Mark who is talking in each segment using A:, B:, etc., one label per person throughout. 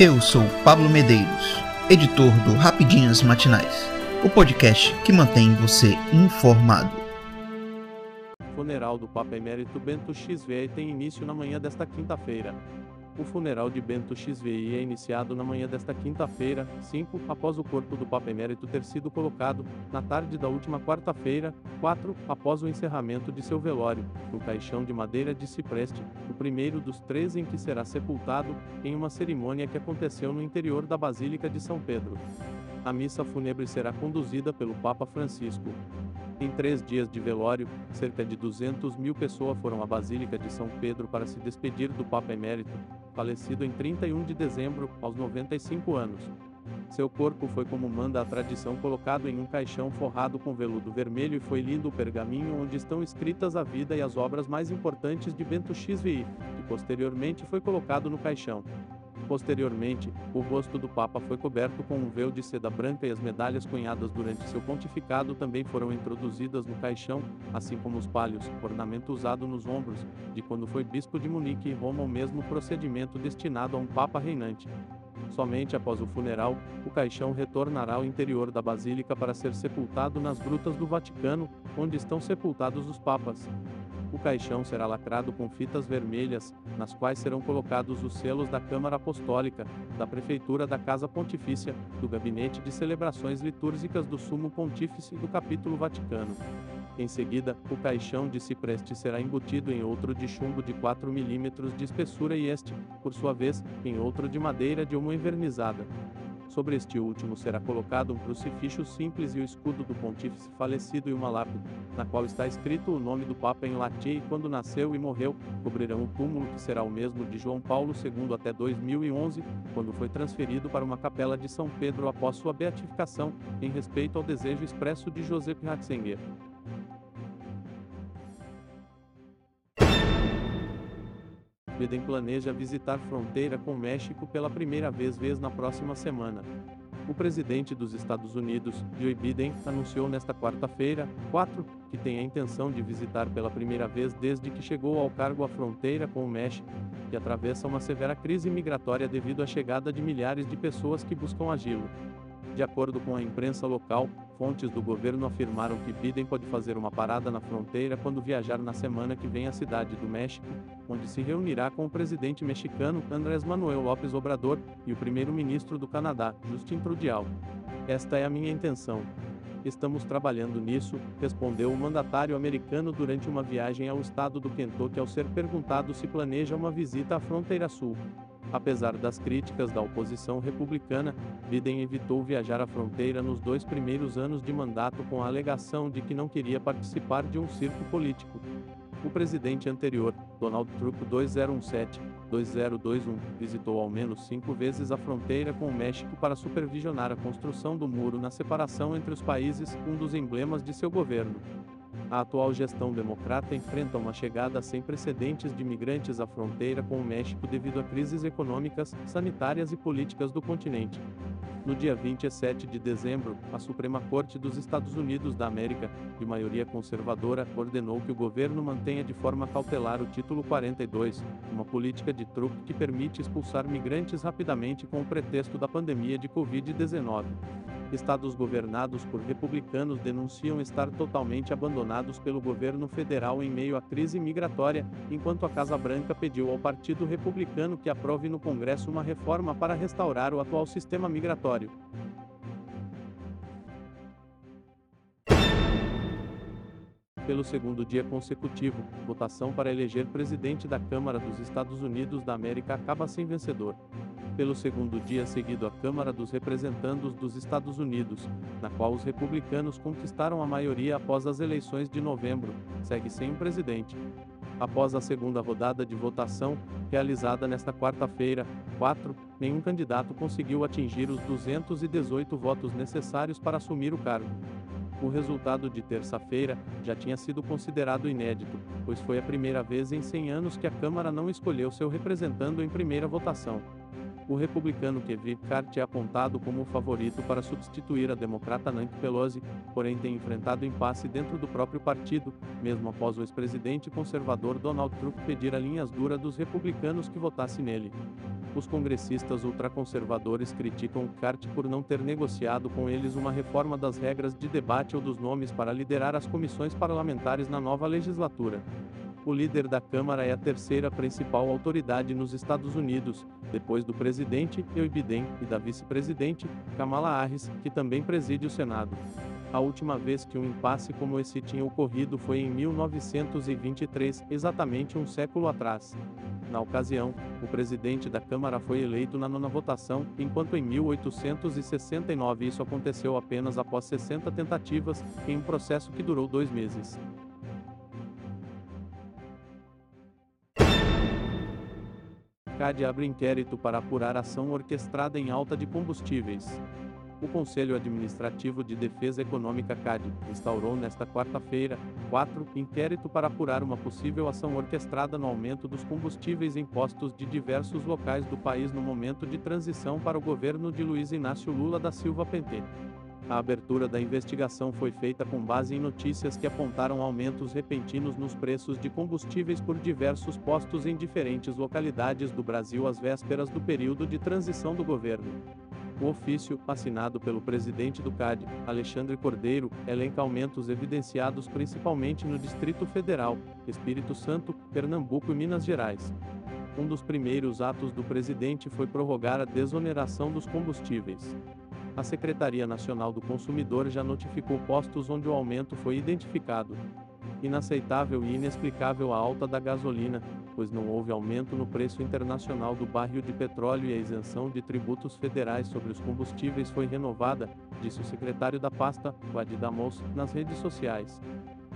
A: Eu sou Pablo Medeiros, editor do Rapidinhas Matinais, o podcast que mantém você informado.
B: O funeral do Papa Emérito Bento XVI tem início na manhã desta quinta-feira. O funeral de Bento XVI é iniciado na manhã desta quinta-feira, 5, após o corpo do Papa Emérito ter sido colocado, na tarde da última quarta-feira, 4, após o encerramento de seu velório, no caixão de madeira de cipreste, o primeiro dos três em que será sepultado, em uma cerimônia que aconteceu no interior da Basílica de São Pedro. A missa fúnebre será conduzida pelo Papa Francisco. Em três dias de velório, cerca de 200 mil pessoas foram à Basílica de São Pedro para se despedir do Papa Emérito, falecido em 31 de dezembro, aos 95 anos. Seu corpo foi como manda a tradição colocado em um caixão forrado com veludo vermelho e foi lido o pergaminho onde estão escritas a vida e as obras mais importantes de Bento XVI, que posteriormente foi colocado no caixão. Posteriormente, o rosto do Papa foi coberto com um véu de seda branca e as medalhas cunhadas durante seu pontificado também foram introduzidas no caixão, assim como os palhos, ornamento usado nos ombros, de quando foi bispo de Munique e Roma o mesmo procedimento destinado a um Papa reinante. Somente após o funeral, o caixão retornará ao interior da basílica para ser sepultado nas grutas do Vaticano, onde estão sepultados os papas. O caixão será lacrado com fitas vermelhas, nas quais serão colocados os selos da Câmara Apostólica, da Prefeitura da Casa Pontifícia, do Gabinete de Celebrações Litúrgicas do Sumo Pontífice e do Capítulo Vaticano. Em seguida, o caixão de cipreste será embutido em outro de chumbo de 4 mm de espessura e este, por sua vez, em outro de madeira de uma envernizada. Sobre este último será colocado um crucifixo simples e o escudo do pontífice falecido e uma lápide, na qual está escrito o nome do Papa em latim e quando nasceu e morreu, cobrirão o túmulo que será o mesmo de João Paulo II até 2011, quando foi transferido para uma capela de São Pedro após sua beatificação, em respeito ao desejo expresso de Joseph Ratzinger. Biden planeja visitar fronteira com o México pela primeira vez vez na próxima semana. O presidente dos Estados Unidos, Joe Biden, anunciou nesta quarta-feira, 4, que tem a intenção de visitar pela primeira vez desde que chegou ao cargo a fronteira com o México, que atravessa uma severa crise migratória devido à chegada de milhares de pessoas que buscam asilo. De acordo com a imprensa local, fontes do governo afirmaram que Biden pode fazer uma parada na fronteira quando viajar na semana que vem à cidade do México, onde se reunirá com o presidente mexicano Andrés Manuel López Obrador e o primeiro-ministro do Canadá, Justin Trudeau. Esta é a minha intenção. Estamos trabalhando nisso, respondeu o mandatário americano durante uma viagem ao estado do Kentucky ao ser perguntado se planeja uma visita à fronteira sul. Apesar das críticas da oposição republicana, Biden evitou viajar à fronteira nos dois primeiros anos de mandato com a alegação de que não queria participar de um circo político. O presidente anterior, Donald Trump 2017-2021, visitou ao menos cinco vezes a fronteira com o México para supervisionar a construção do muro na separação entre os países, um dos emblemas de seu governo. A atual gestão democrata enfrenta uma chegada sem precedentes de migrantes à fronteira com o México devido a crises econômicas, sanitárias e políticas do continente. No dia 27 de dezembro, a Suprema Corte dos Estados Unidos da América, de maioria conservadora, ordenou que o governo mantenha de forma cautelar o Título 42, uma política de truque que permite expulsar migrantes rapidamente com o pretexto da pandemia de Covid-19. Estados governados por republicanos denunciam estar totalmente abandonados pelo governo federal em meio à crise migratória, enquanto a Casa Branca pediu ao Partido Republicano que aprove no Congresso uma reforma para restaurar o atual sistema migratório. Pelo segundo dia consecutivo, votação para eleger presidente da Câmara dos Estados Unidos da América acaba sem vencedor pelo segundo dia seguido a Câmara dos Representantes dos Estados Unidos, na qual os republicanos conquistaram a maioria após as eleições de novembro, segue sem um presidente. Após a segunda rodada de votação, realizada nesta quarta-feira, 4, nenhum candidato conseguiu atingir os 218 votos necessários para assumir o cargo. O resultado de terça-feira já tinha sido considerado inédito, pois foi a primeira vez em 100 anos que a Câmara não escolheu seu representante em primeira votação. O republicano Kevin Hart é apontado como o favorito para substituir a democrata Nancy Pelosi, porém tem enfrentado impasse dentro do próprio partido, mesmo após o ex-presidente conservador Donald Trump pedir a linhas duras dos republicanos que votasse nele. Os congressistas ultraconservadores criticam CART por não ter negociado com eles uma reforma das regras de debate ou dos nomes para liderar as comissões parlamentares na nova legislatura. O líder da Câmara é a terceira principal autoridade nos Estados Unidos, depois do presidente Joe Biden e da vice-presidente Kamala Harris, que também preside o Senado. A última vez que um impasse como esse tinha ocorrido foi em 1923, exatamente um século atrás. Na ocasião, o presidente da Câmara foi eleito na nona votação, enquanto em 1869 isso aconteceu apenas após 60 tentativas, em um processo que durou dois meses. CAD abre inquérito para apurar ação orquestrada em alta de combustíveis. O Conselho Administrativo de Defesa Econômica CAD instaurou nesta quarta-feira, 4, inquérito para apurar uma possível ação orquestrada no aumento dos combustíveis em postos de diversos locais do país no momento de transição para o governo de Luiz Inácio Lula da Silva Pentê. A abertura da investigação foi feita com base em notícias que apontaram aumentos repentinos nos preços de combustíveis por diversos postos em diferentes localidades do Brasil às vésperas do período de transição do governo. O ofício, assinado pelo presidente do CAD, Alexandre Cordeiro, elenca aumentos evidenciados principalmente no Distrito Federal, Espírito Santo, Pernambuco e Minas Gerais. Um dos primeiros atos do presidente foi prorrogar a desoneração dos combustíveis a Secretaria Nacional do Consumidor já notificou postos onde o aumento foi identificado. Inaceitável e inexplicável a alta da gasolina, pois não houve aumento no preço internacional do barril de petróleo e a isenção de tributos federais sobre os combustíveis foi renovada, disse o secretário da pasta, Wadi Damos, nas redes sociais.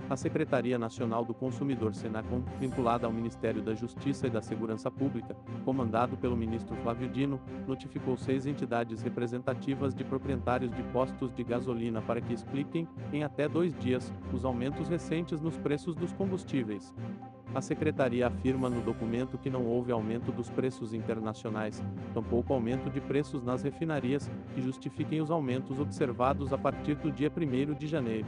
B: A Secretaria Nacional do Consumidor Senacom, vinculada ao Ministério da Justiça e da Segurança Pública, comandado pelo ministro Flávio Dino, notificou seis entidades representativas de proprietários de postos de gasolina para que expliquem, em até dois dias, os aumentos recentes nos preços dos combustíveis. A secretaria afirma no documento que não houve aumento dos preços internacionais, tampouco aumento de preços nas refinarias, que justifiquem os aumentos observados a partir do dia 1 de janeiro.